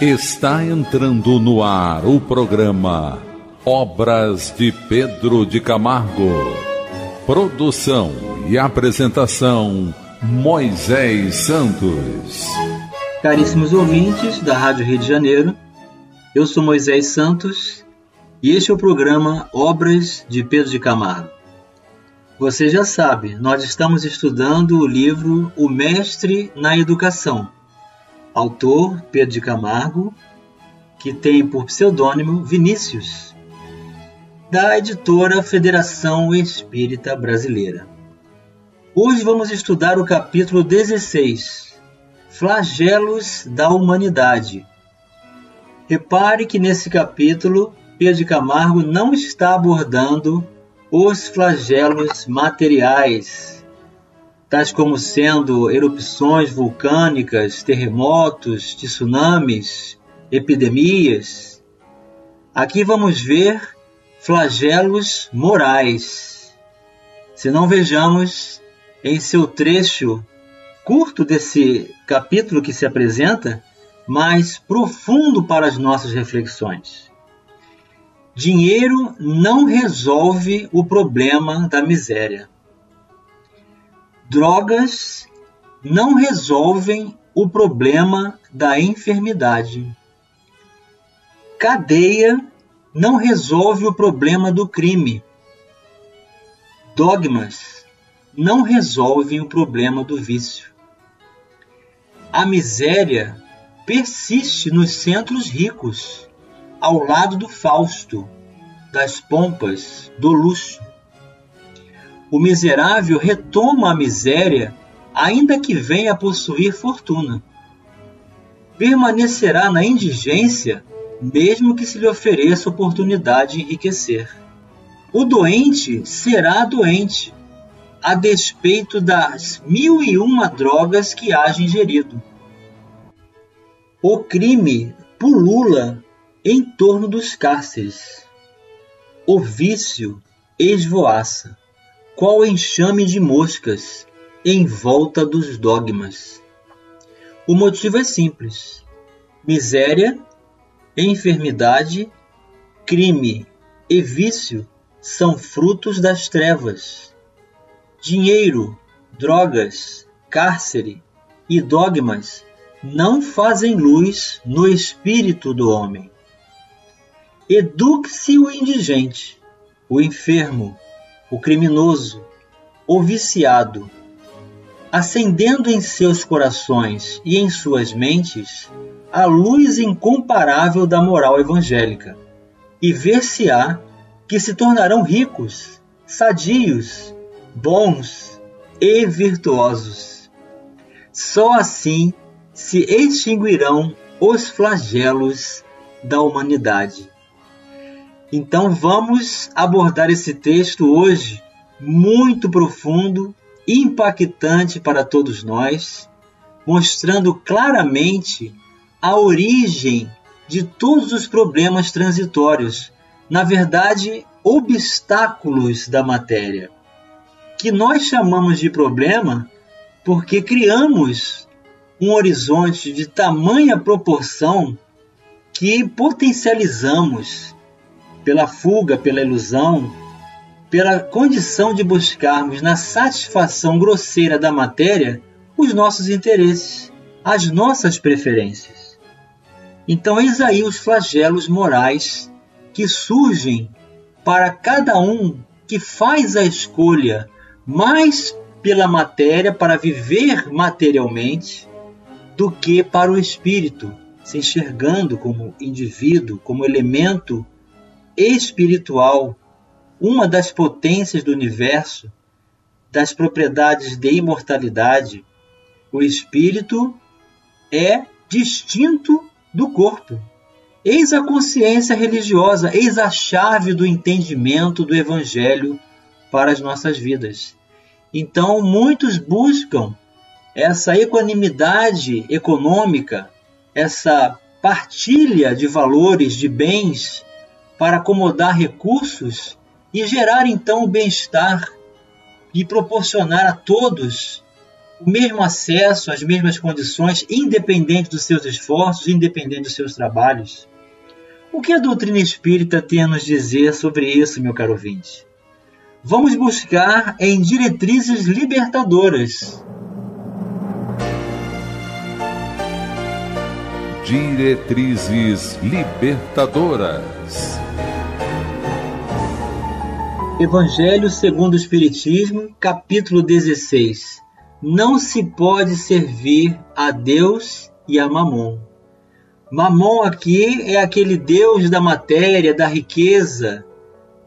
Está entrando no ar o programa Obras de Pedro de Camargo. Produção e apresentação Moisés Santos. Caríssimos ouvintes da Rádio Rio de Janeiro, eu sou Moisés Santos e este é o programa Obras de Pedro de Camargo. Você já sabe, nós estamos estudando o livro O Mestre na Educação, autor Pedro de Camargo, que tem por pseudônimo Vinícius, da editora Federação Espírita Brasileira. Hoje vamos estudar o capítulo 16, Flagelos da Humanidade. Repare que nesse capítulo Pedro de Camargo não está abordando os flagelos materiais tais como sendo erupções vulcânicas, terremotos, tsunamis, epidemias. Aqui vamos ver flagelos morais. Se não vejamos em seu trecho curto desse capítulo que se apresenta, mas profundo para as nossas reflexões. Dinheiro não resolve o problema da miséria. Drogas não resolvem o problema da enfermidade. Cadeia não resolve o problema do crime. Dogmas não resolvem o problema do vício. A miséria persiste nos centros ricos, ao lado do Fausto, das pompas, do luxo o miserável retoma a miséria, ainda que venha a possuir fortuna. Permanecerá na indigência, mesmo que se lhe ofereça oportunidade de enriquecer. O doente será doente, a despeito das mil e uma drogas que haja ingerido. O crime pulula em torno dos cárceres. O vício esvoaça qual enxame de moscas em volta dos dogmas. O motivo é simples: miséria, enfermidade, crime e vício são frutos das trevas. Dinheiro, drogas, cárcere e dogmas não fazem luz no espírito do homem. Eduque-se o indigente, o enfermo, o criminoso, o viciado, acendendo em seus corações e em suas mentes a luz incomparável da moral evangélica, e ver-se-á que se tornarão ricos, sadios, bons e virtuosos. Só assim se extinguirão os flagelos da humanidade. Então vamos abordar esse texto hoje muito profundo, impactante para todos nós, mostrando claramente a origem de todos os problemas transitórios, na verdade, obstáculos da matéria, que nós chamamos de problema porque criamos um horizonte de tamanha proporção que potencializamos pela fuga, pela ilusão, pela condição de buscarmos na satisfação grosseira da matéria os nossos interesses, as nossas preferências. Então, eis aí os flagelos morais que surgem para cada um que faz a escolha mais pela matéria, para viver materialmente, do que para o espírito, se enxergando como indivíduo, como elemento espiritual, uma das potências do universo, das propriedades de imortalidade, o espírito é distinto do corpo. Eis a consciência religiosa, eis a chave do entendimento do evangelho para as nossas vidas. Então, muitos buscam essa equanimidade econômica, essa partilha de valores, de bens para acomodar recursos e gerar então o bem-estar e proporcionar a todos o mesmo acesso, as mesmas condições, independente dos seus esforços, independente dos seus trabalhos. O que a doutrina espírita tem a nos dizer sobre isso, meu caro ouvinte? Vamos buscar em diretrizes libertadoras. Diretrizes libertadoras. Evangelho segundo o Espiritismo, capítulo 16. Não se pode servir a Deus e a Mamon. Mamon aqui é aquele Deus da matéria, da riqueza,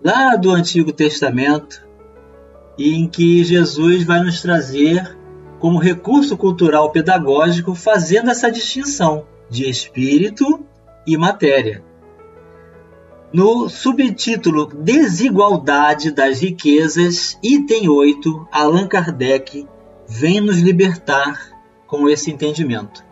lá do Antigo Testamento, em que Jesus vai nos trazer como recurso cultural pedagógico, fazendo essa distinção de espírito e matéria. No subtítulo Desigualdade das Riquezas, item 8, Allan Kardec vem nos libertar com esse entendimento.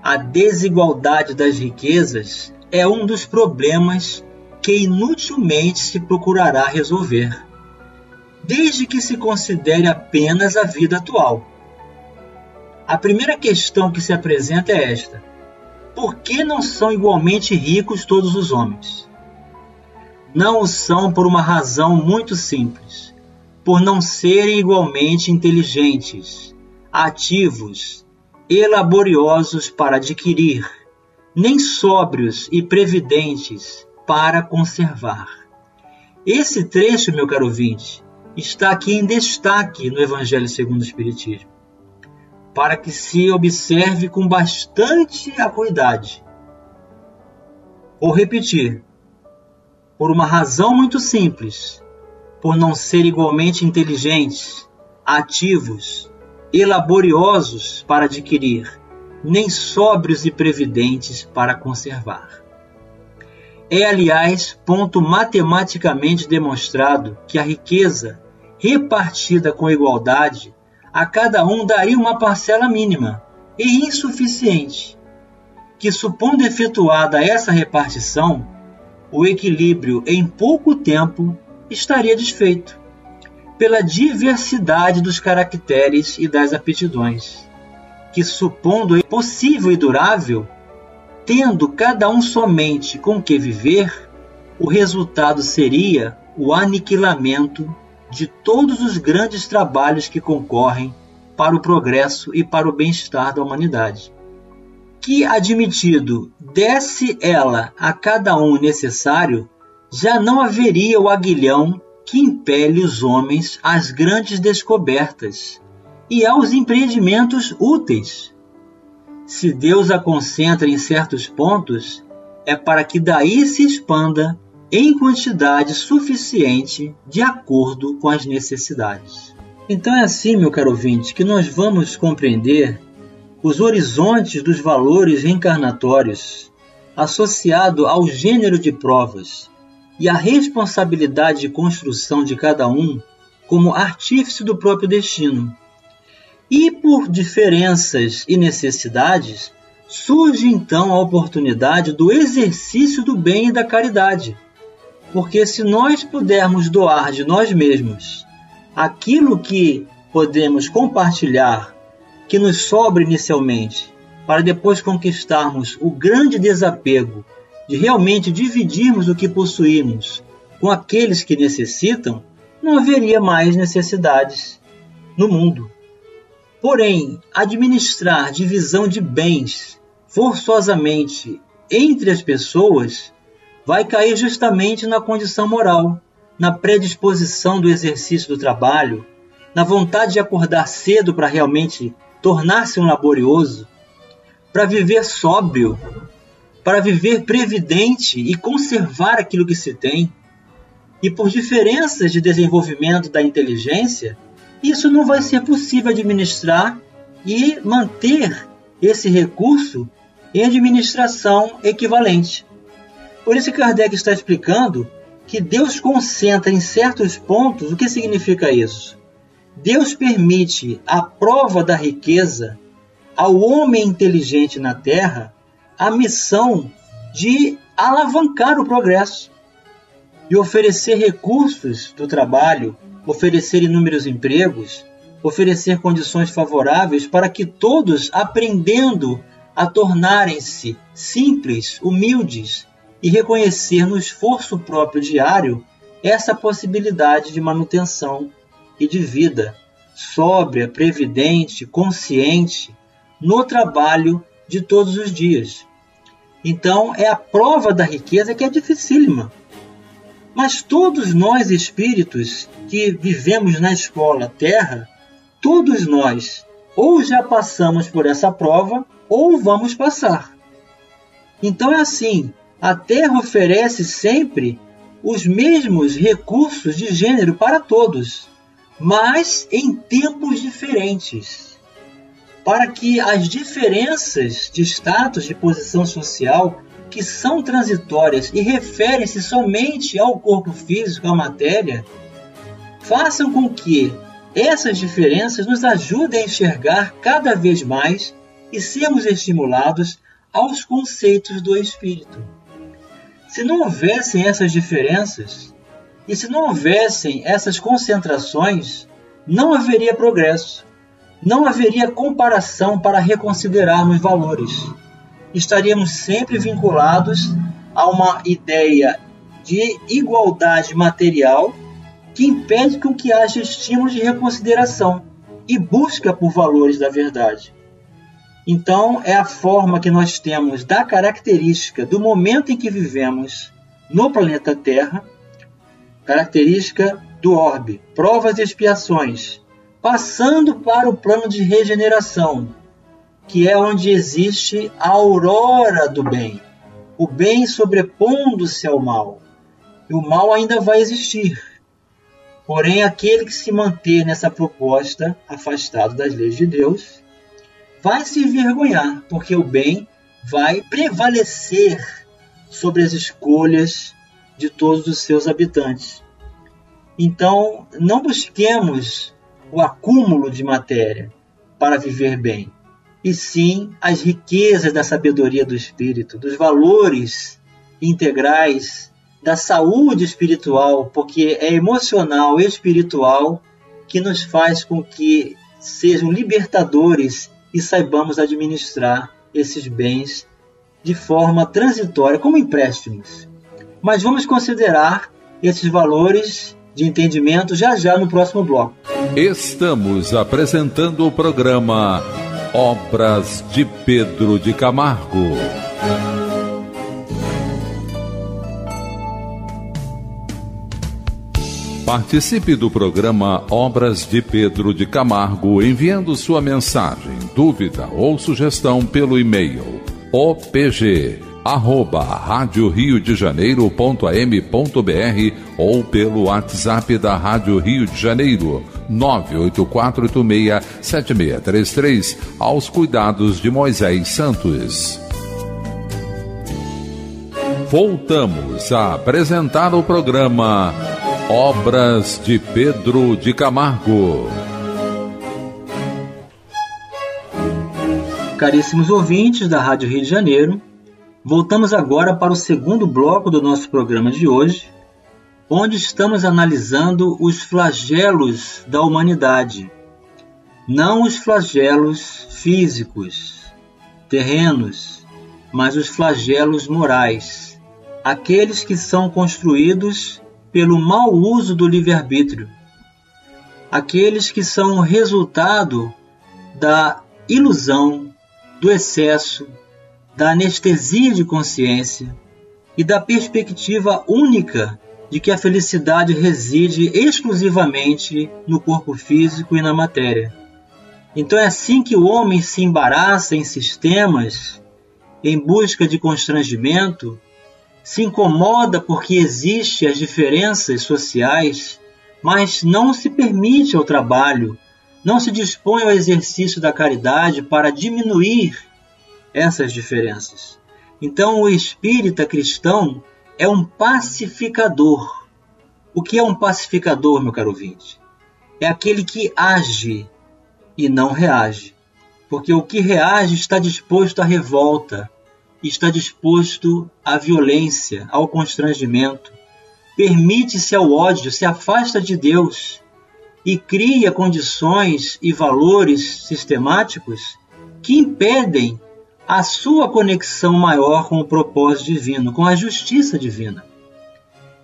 A desigualdade das riquezas é um dos problemas que inutilmente se procurará resolver, desde que se considere apenas a vida atual. A primeira questão que se apresenta é esta: por que não são igualmente ricos todos os homens? Não o são por uma razão muito simples: por não serem igualmente inteligentes, ativos e laboriosos para adquirir, nem sóbrios e previdentes para conservar. Esse trecho, meu caro ouvinte, está aqui em destaque no Evangelho segundo o Espiritismo, para que se observe com bastante acuidade. Vou repetir, por uma razão muito simples, por não ser igualmente inteligentes, ativos e laboriosos para adquirir, nem sóbrios e previdentes para conservar. É, aliás, ponto matematicamente demonstrado que a riqueza, repartida com igualdade, a cada um daria uma parcela mínima e insuficiente, que, supondo efetuada essa repartição, o equilíbrio em pouco tempo estaria desfeito, pela diversidade dos caracteres e das aptidões, que, supondo possível e durável, tendo cada um somente com que viver, o resultado seria o aniquilamento de todos os grandes trabalhos que concorrem para o progresso e para o bem-estar da humanidade. Que, admitido, desse ela a cada um necessário, já não haveria o aguilhão que impele os homens às grandes descobertas e aos empreendimentos úteis se Deus a concentra em certos pontos, é para que daí se expanda em quantidade suficiente de acordo com as necessidades. Então é assim, meu caro ouvinte, que nós vamos compreender os horizontes dos valores reencarnatórios associado ao gênero de provas e a responsabilidade de construção de cada um como artífice do próprio destino e por diferenças e necessidades, surge então a oportunidade do exercício do bem e da caridade. Porque se nós pudermos doar de nós mesmos aquilo que podemos compartilhar, que nos sobra inicialmente, para depois conquistarmos o grande desapego de realmente dividirmos o que possuímos com aqueles que necessitam, não haveria mais necessidades no mundo. Porém, administrar divisão de bens forçosamente entre as pessoas vai cair justamente na condição moral, na predisposição do exercício do trabalho, na vontade de acordar cedo para realmente tornar-se um laborioso, para viver sóbrio, para viver previdente e conservar aquilo que se tem. E por diferenças de desenvolvimento da inteligência, isso não vai ser possível administrar e manter esse recurso em administração equivalente. Por isso Kardec está explicando que Deus concentra em certos pontos. O que significa isso? Deus permite a prova da riqueza ao homem inteligente na Terra a missão de alavancar o progresso e oferecer recursos do trabalho oferecer inúmeros empregos oferecer condições favoráveis para que todos, aprendendo a tornarem-se simples, humildes e reconhecer no esforço próprio diário essa possibilidade de manutenção e de vida sóbria, previdente, consciente no trabalho de todos os dias. Então, é a prova da riqueza que é dificílima. Mas todos nós espíritos que vivemos na escola Terra, todos nós ou já passamos por essa prova ou vamos passar. Então é assim, a Terra oferece sempre os mesmos recursos de gênero para todos, mas em tempos diferentes. Para que as diferenças de status, de posição social, que são transitórias e referem-se somente ao corpo físico, à matéria, façam com que essas diferenças nos ajudem a enxergar cada vez mais e sermos estimulados aos conceitos do espírito. Se não houvessem essas diferenças, e se não houvessem essas concentrações, não haveria progresso, não haveria comparação para reconsiderarmos valores. Estaríamos sempre vinculados a uma ideia de igualdade material que impede com que haja estímulo de reconsideração e busca por valores da verdade. Então, é a forma que nós temos da característica do momento em que vivemos no planeta Terra, característica do orbe, provas e expiações, passando para o plano de regeneração, que é onde existe a aurora do bem, o bem sobrepondo-se ao mal. E o mal ainda vai existir. Porém, aquele que se manter nessa proposta, afastado das leis de Deus, vai se envergonhar, porque o bem vai prevalecer sobre as escolhas de todos os seus habitantes. Então, não busquemos o acúmulo de matéria para viver bem, e sim as riquezas da sabedoria do espírito, dos valores integrais, da saúde espiritual, porque é emocional e espiritual que nos faz com que sejam libertadores e saibamos administrar esses bens de forma transitória, como empréstimos. Mas vamos considerar esses valores de entendimento já já no próximo bloco. Estamos apresentando o programa Obras de Pedro de Camargo. Participe do programa Obras de Pedro de Camargo enviando sua mensagem, dúvida ou sugestão pelo e-mail opg arroba rádio Rio de Janeiro.am.br ou pelo WhatsApp da Rádio Rio de Janeiro 984867633 aos cuidados de Moisés Santos. Voltamos a apresentar o programa Obras de Pedro de Camargo. Caríssimos ouvintes da Rádio Rio de Janeiro, voltamos agora para o segundo bloco do nosso programa de hoje, onde estamos analisando os flagelos da humanidade. Não os flagelos físicos, terrenos, mas os flagelos morais, aqueles que são construídos pelo mau uso do livre-arbítrio, aqueles que são resultado da ilusão, do excesso, da anestesia de consciência e da perspectiva única de que a felicidade reside exclusivamente no corpo físico e na matéria. Então é assim que o homem se embaraça em sistemas em busca de constrangimento se incomoda porque existem as diferenças sociais, mas não se permite ao trabalho, não se dispõe ao exercício da caridade para diminuir essas diferenças. Então, o espírita cristão é um pacificador. O que é um pacificador, meu caro ouvinte? É aquele que age e não reage. Porque o que reage está disposto à revolta, está disposto à violência, ao constrangimento, permite-se ao ódio, se afasta de Deus e cria condições e valores sistemáticos que impedem a sua conexão maior com o propósito divino, com a justiça divina.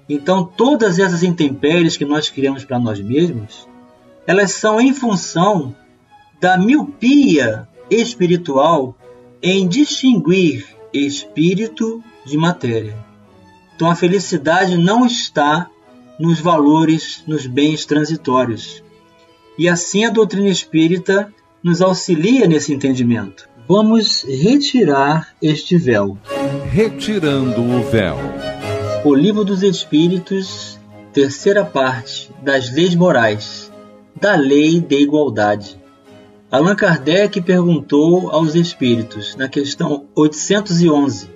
Então, todas essas intempéries que nós criamos para nós mesmos, elas são em função da miopia espiritual em distinguir espírito de matéria. Então, a felicidade não está nos valores, nos bens transitórios. E assim a doutrina espírita nos auxilia nesse entendimento. Vamos retirar este véu. Retirando o véu. O Livro dos Espíritos, terceira parte das leis morais, da lei de igualdade. Allan Kardec perguntou aos espíritos, na questão 811,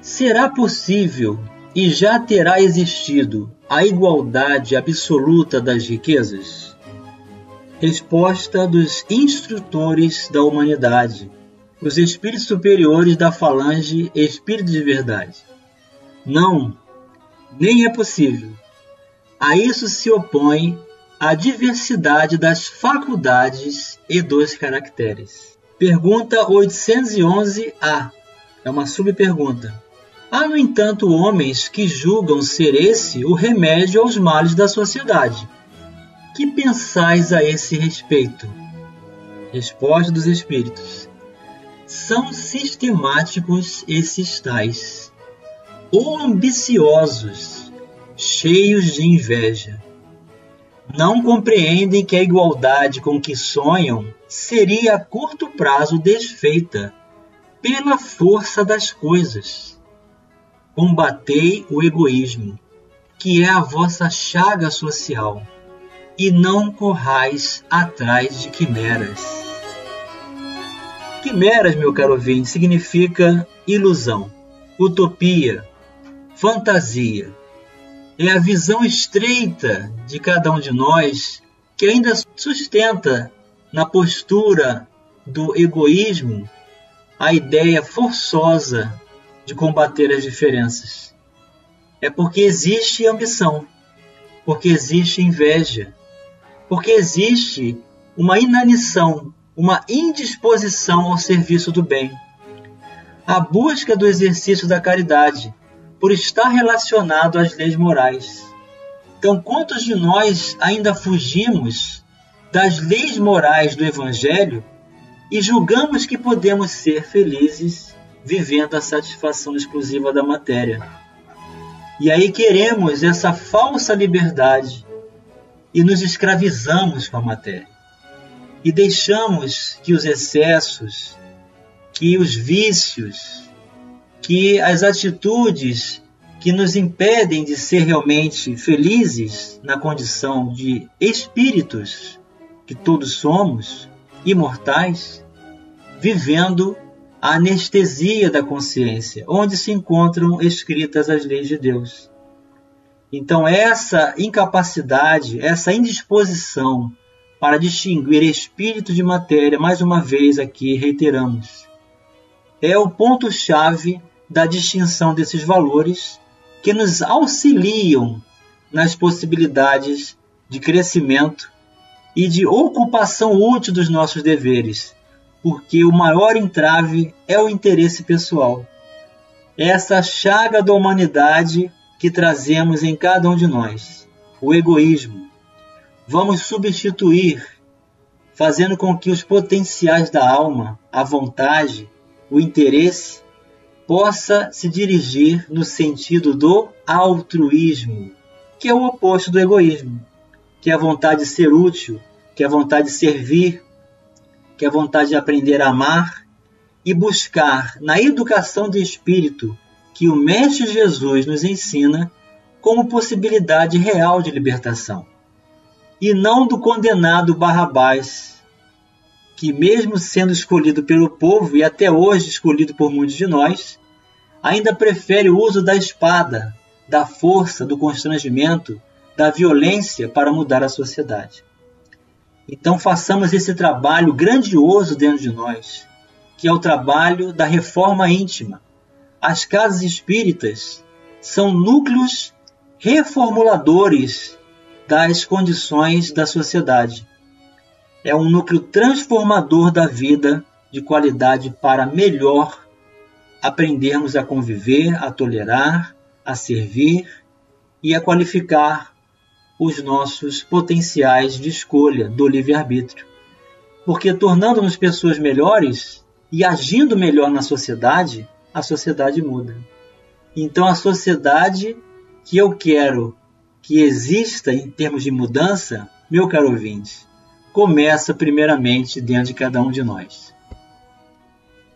será possível e já terá existido a igualdade absoluta das riquezas? Resposta dos instrutores da humanidade, os espíritos superiores da falange Espírito de Verdade. Não, nem é possível. A isso se opõe a diversidade das faculdades e dos caracteres. Pergunta 811A. É uma subpergunta. Há, no entanto, homens que julgam ser esse o remédio aos males da sociedade. Que pensais a esse respeito? Resposta dos Espíritos: São sistemáticos esses tais, ou ambiciosos, cheios de inveja. Não compreendem que a igualdade com que sonham seria a curto prazo desfeita pela força das coisas Combatei o egoísmo, que é a vossa chaga social, e não corrais atrás de quimeras. Quimeras, meu caro ouvinte, significa ilusão, utopia, fantasia. É a visão estreita de cada um de nós que ainda sustenta na postura do egoísmo a ideia forçosa de combater as diferenças. É porque existe ambição, porque existe inveja, porque existe uma inanição, uma indisposição ao serviço do bem. A busca do exercício da caridade, por estar relacionado às leis morais. Então, quantos de nós ainda fugimos das leis morais do Evangelho e julgamos que podemos ser felizes vivendo a satisfação exclusiva da matéria. E aí queremos essa falsa liberdade e nos escravizamos com a matéria. E deixamos que os excessos, que os vícios, que as atitudes que nos impedem de ser realmente felizes na condição de espíritos que todos somos, imortais, vivendo a anestesia da consciência, onde se encontram escritas as leis de Deus. Então, essa incapacidade, essa indisposição para distinguir espírito de matéria, mais uma vez aqui reiteramos, é o ponto-chave da distinção desses valores que nos auxiliam nas possibilidades de crescimento e de ocupação útil dos nossos deveres, porque o maior entrave é o interesse pessoal. Essa chaga da humanidade que trazemos em cada um de nós, o egoísmo. Vamos substituir, fazendo com que os potenciais da alma, a vontade, o interesse, possa se dirigir no sentido do altruísmo, que é o oposto do egoísmo, que é a vontade de ser útil, que é a vontade de servir, que é a vontade de aprender a amar e buscar na educação de espírito que o Mestre Jesus nos ensina como possibilidade real de libertação. E não do condenado Barrabás, que, mesmo sendo escolhido pelo povo e até hoje escolhido por muitos de nós, ainda prefere o uso da espada, da força, do constrangimento, da violência para mudar a sociedade. Então façamos esse trabalho grandioso dentro de nós, que é o trabalho da reforma íntima. As casas espíritas são núcleos reformuladores das condições da sociedade. É um núcleo transformador da vida de qualidade para melhor aprendermos a conviver, a tolerar, a servir e a qualificar os nossos potenciais de escolha do livre-arbítrio. Porque tornando-nos pessoas melhores e agindo melhor na sociedade, a sociedade muda. Então a sociedade que eu quero que exista em termos de mudança, meu caro ouvinte, começa primeiramente dentro de cada um de nós.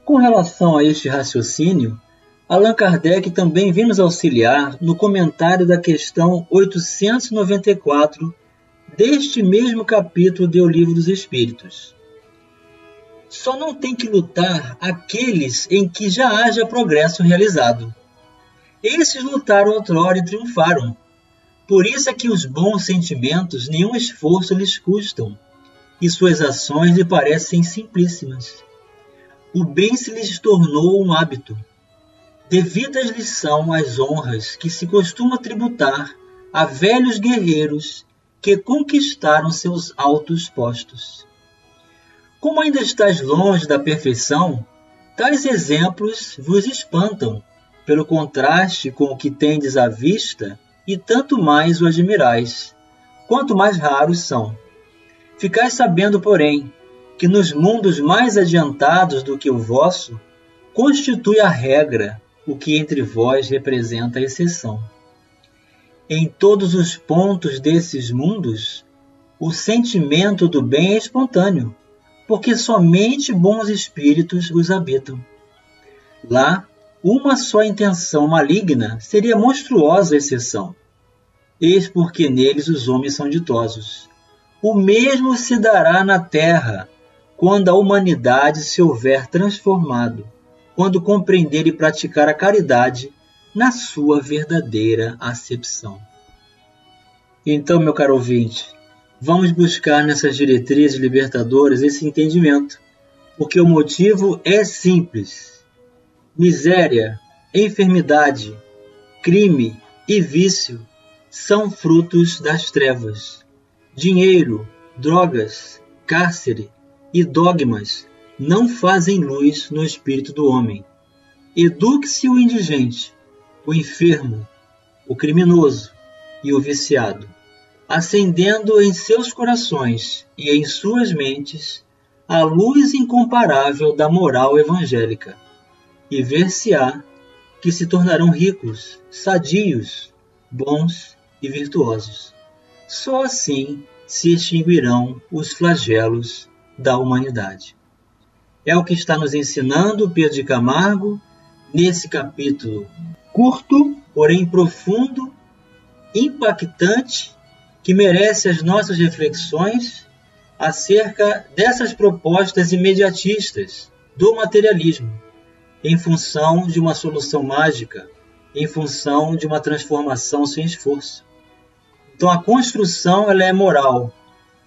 Com relação a este raciocínio, Allan Kardec também vem nos auxiliar no comentário da questão 894 deste mesmo capítulo do Livro dos Espíritos. Só não tem que lutar aqueles em que já haja progresso realizado. Esses lutaram outrora e triunfaram. Por isso é que os bons sentimentos nenhum esforço lhes custam, e suas ações lhe parecem simplíssimas. O bem se lhes tornou um hábito, Devidas lhes são as honras que se costuma tributar a velhos guerreiros que conquistaram seus altos postos. Como ainda estás longe da perfeição, tais exemplos vos espantam, pelo contraste com o que tendes à vista, e tanto mais o admirais, quanto mais raros são. Ficais sabendo, porém, que nos mundos mais adiantados do que o vosso, constitui a regra o que entre vós representa a exceção. Em todos os pontos desses mundos, o sentimento do bem é espontâneo, porque somente bons espíritos os habitam. Lá, uma só intenção maligna seria monstruosa exceção. Eis porque neles os homens são ditosos. O mesmo se dará na terra, quando a humanidade se houver transformado quando compreender e praticar a caridade na sua verdadeira acepção. Então, meu caro ouvinte, vamos buscar nessas diretrizes libertadoras esse entendimento, porque o motivo é simples. Miséria, enfermidade, crime e vício são frutos das trevas. Dinheiro, drogas, cárcere e dogmas não fazem luz no espírito do homem. Eduque-se o indigente, o enfermo, o criminoso e o viciado, acendendo em seus corações e em suas mentes a luz incomparável da moral evangélica, e ver-se-á que se tornarão ricos, sadios, bons e virtuosos. Só assim se extinguirão os flagelos da humanidade. É o que está nos ensinando Pedro de Camargo nesse capítulo curto, porém profundo, impactante, que merece as nossas reflexões acerca dessas propostas imediatistas do materialismo, em função de uma solução mágica, em função de uma transformação sem esforço. Então a construção ela é moral,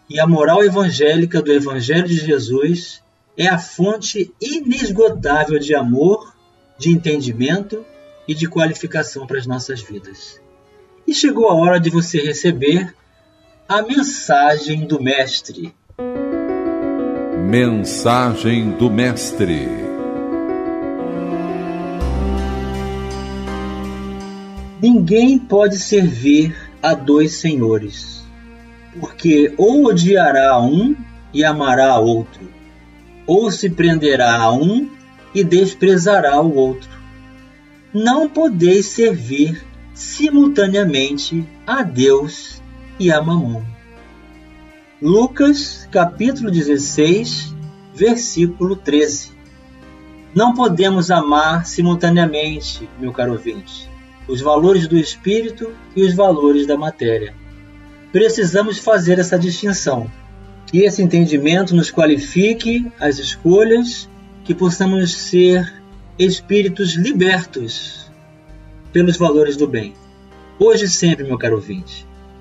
e a moral evangélica do Evangelho de Jesus é a fonte inesgotável de amor, de entendimento e de qualificação para as nossas vidas. E chegou a hora de você receber a mensagem do Mestre. Mensagem do Mestre. Ninguém pode servir a dois senhores, porque ou odiará um e amará a outro, ou se prenderá a um e desprezará o outro. Não podeis servir simultaneamente a Deus e a Mamon. Lucas capítulo 16, versículo 13. Não podemos amar simultaneamente, meu caro ouvinte, os valores do espírito e os valores da matéria. Precisamos fazer essa distinção que esse entendimento nos qualifique as escolhas, que possamos ser espíritos libertos pelos valores do bem. Hoje e sempre, meu caro ouvinte.